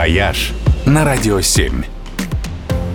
«Вояж» на Радио 7.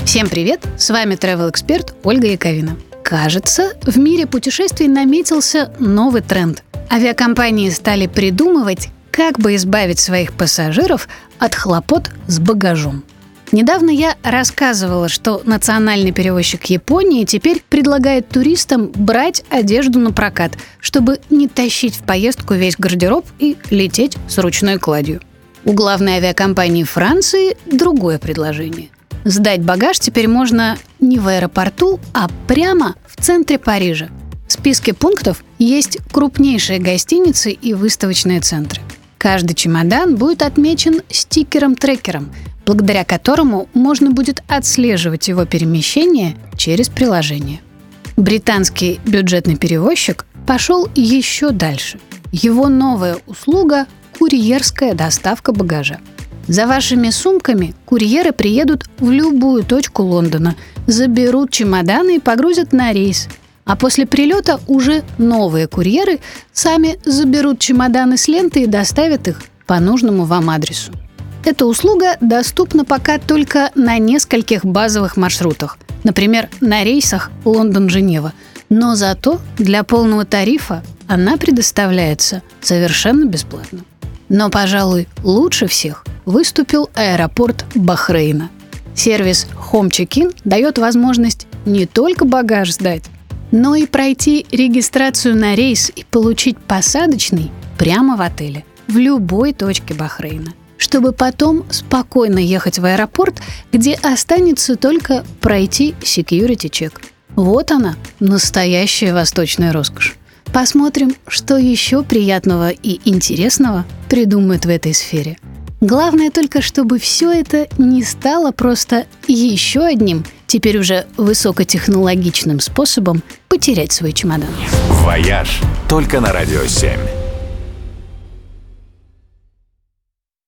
Всем привет! С вами travel эксперт Ольга Яковина. Кажется, в мире путешествий наметился новый тренд. Авиакомпании стали придумывать, как бы избавить своих пассажиров от хлопот с багажом. Недавно я рассказывала, что национальный перевозчик Японии теперь предлагает туристам брать одежду на прокат, чтобы не тащить в поездку весь гардероб и лететь с ручной кладью. У главной авиакомпании Франции другое предложение. Сдать багаж теперь можно не в аэропорту, а прямо в центре Парижа. В списке пунктов есть крупнейшие гостиницы и выставочные центры. Каждый чемодан будет отмечен стикером-трекером, благодаря которому можно будет отслеживать его перемещение через приложение. Британский бюджетный перевозчик пошел еще дальше. Его новая услуга – курьерская доставка багажа. За вашими сумками курьеры приедут в любую точку Лондона, заберут чемоданы и погрузят на рейс. А после прилета уже новые курьеры сами заберут чемоданы с ленты и доставят их по нужному вам адресу. Эта услуга доступна пока только на нескольких базовых маршрутах, например, на рейсах Лондон-Женева. Но зато для полного тарифа она предоставляется совершенно бесплатно. Но, пожалуй, лучше всех выступил аэропорт Бахрейна. Сервис Home Check-in дает возможность не только багаж сдать, но и пройти регистрацию на рейс и получить посадочный прямо в отеле в любой точке Бахрейна – чтобы потом спокойно ехать в аэропорт, где останется только пройти security check. Вот она, настоящая восточная роскошь. Посмотрим, что еще приятного и интересного придумают в этой сфере. Главное только, чтобы все это не стало просто еще одним, теперь уже высокотехнологичным способом потерять свой чемодан. «Вояж» только на «Радио 7».